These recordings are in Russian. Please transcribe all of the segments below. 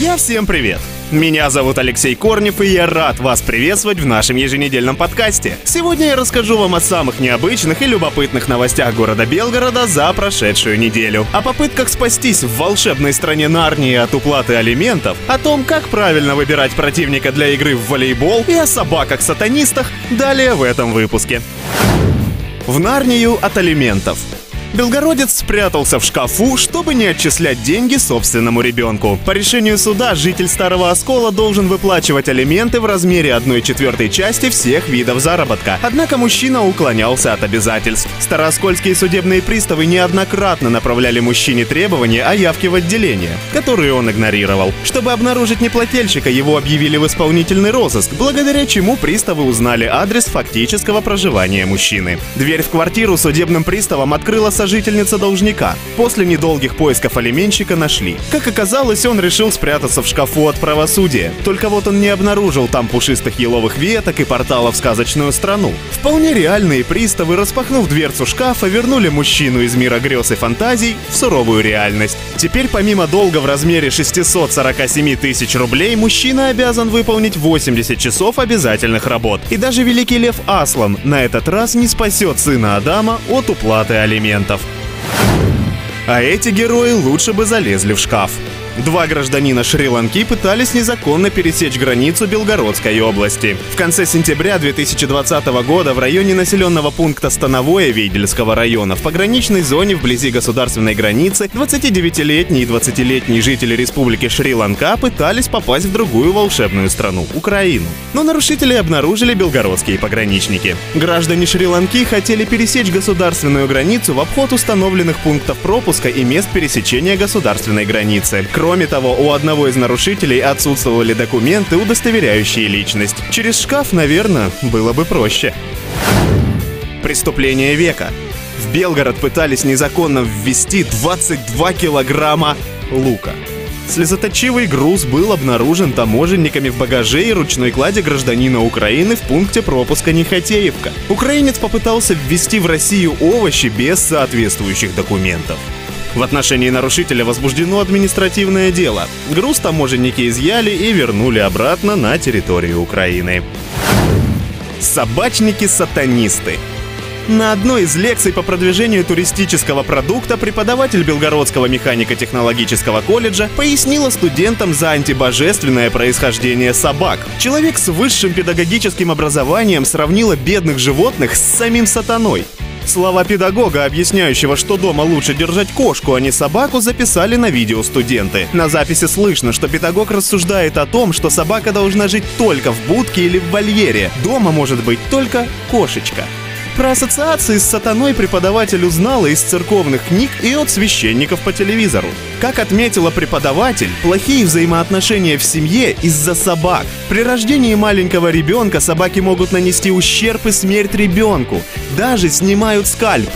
Друзья, всем привет! Меня зовут Алексей Корнев, и я рад вас приветствовать в нашем еженедельном подкасте. Сегодня я расскажу вам о самых необычных и любопытных новостях города Белгорода за прошедшую неделю. О попытках спастись в волшебной стране Нарнии от уплаты алиментов, о том, как правильно выбирать противника для игры в волейбол и о собаках-сатанистах далее в этом выпуске. В Нарнию от алиментов. Белгородец спрятался в шкафу, чтобы не отчислять деньги собственному ребенку. По решению суда житель Старого Оскола должен выплачивать алименты в размере 1 четвертой части всех видов заработка. Однако мужчина уклонялся от обязательств. Старооскольские судебные приставы неоднократно направляли мужчине требования о явке в отделение, которые он игнорировал. Чтобы обнаружить неплательщика, его объявили в исполнительный розыск, благодаря чему приставы узнали адрес фактического проживания мужчины. Дверь в квартиру судебным приставам открыла сожительница должника. После недолгих поисков алименщика нашли. Как оказалось, он решил спрятаться в шкафу от правосудия. Только вот он не обнаружил там пушистых еловых веток и портала в сказочную страну. Вполне реальные приставы, распахнув дверцу шкафа, вернули мужчину из мира грез и фантазий в суровую реальность. Теперь помимо долга в размере 647 тысяч рублей, мужчина обязан выполнить 80 часов обязательных работ. И даже великий лев Аслан на этот раз не спасет сына Адама от уплаты алиментов. А эти герои лучше бы залезли в шкаф. Два гражданина Шри-Ланки пытались незаконно пересечь границу Белгородской области. В конце сентября 2020 года в районе населенного пункта Становое Вейдельского района в пограничной зоне вблизи государственной границы 29-летние и 20-летние жители Республики Шри-Ланка пытались попасть в другую волшебную страну – Украину. Но нарушителей обнаружили белгородские пограничники. Граждане Шри-Ланки хотели пересечь государственную границу в обход установленных пунктов пропуска и мест пересечения государственной границы. Кроме того, у одного из нарушителей отсутствовали документы, удостоверяющие личность. Через шкаф, наверное, было бы проще. Преступление века. В Белгород пытались незаконно ввести 22 килограмма лука. Слезоточивый груз был обнаружен таможенниками в багаже и ручной кладе гражданина Украины в пункте пропуска Нехотеевка. Украинец попытался ввести в Россию овощи без соответствующих документов. В отношении нарушителя возбуждено административное дело. Груз таможенники изъяли и вернули обратно на территорию Украины. Собачники-сатанисты. На одной из лекций по продвижению туристического продукта преподаватель Белгородского механико-технологического колледжа пояснила студентам за антибожественное происхождение собак. Человек с высшим педагогическим образованием сравнила бедных животных с самим сатаной. Слова педагога, объясняющего, что дома лучше держать кошку, а не собаку, записали на видео студенты. На записи слышно, что педагог рассуждает о том, что собака должна жить только в будке или в вольере. Дома может быть только кошечка. Про ассоциации с сатаной преподаватель узнала из церковных книг и от священников по телевизору. Как отметила преподаватель, плохие взаимоотношения в семье из-за собак. При рождении маленького ребенка собаки могут нанести ущерб и смерть ребенку. Даже снимают скальп.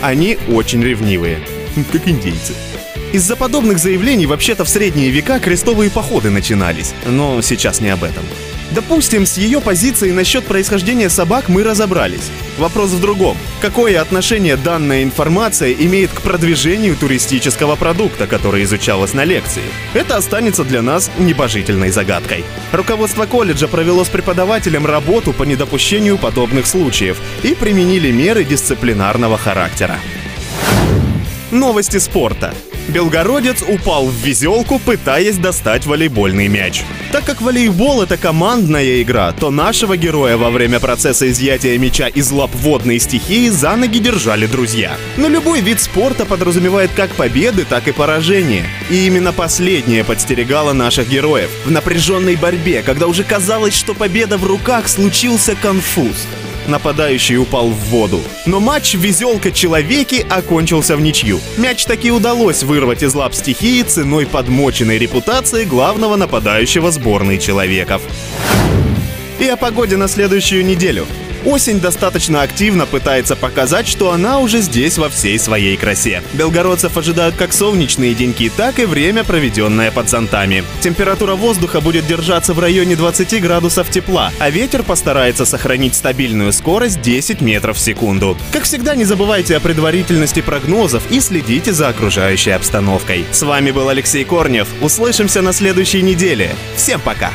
Они очень ревнивые. Как индейцы. Из-за подобных заявлений вообще-то в средние века крестовые походы начинались. Но сейчас не об этом. Допустим, с ее позиции насчет происхождения собак мы разобрались. Вопрос в другом. Какое отношение данная информация имеет к продвижению туристического продукта, который изучалось на лекции? Это останется для нас небожительной загадкой. Руководство колледжа провело с преподавателем работу по недопущению подобных случаев и применили меры дисциплинарного характера. Новости спорта. Белгородец упал в везелку, пытаясь достать волейбольный мяч. Так как волейбол это командная игра, то нашего героя во время процесса изъятия мяча из лап водной стихии за ноги держали друзья. Но любой вид спорта подразумевает как победы, так и поражения. И именно последнее подстерегало наших героев. В напряженной борьбе, когда уже казалось, что победа в руках, случился конфуз нападающий упал в воду. Но матч «Везелка-человеки» окончился в ничью. Мяч таки удалось вырвать из лап стихии ценой подмоченной репутации главного нападающего сборной человеков. И о погоде на следующую неделю. Осень достаточно активно пытается показать, что она уже здесь во всей своей красе. Белгородцев ожидают как солнечные деньки, так и время, проведенное под зонтами. Температура воздуха будет держаться в районе 20 градусов тепла, а ветер постарается сохранить стабильную скорость 10 метров в секунду. Как всегда, не забывайте о предварительности прогнозов и следите за окружающей обстановкой. С вами был Алексей Корнев. Услышимся на следующей неделе. Всем пока!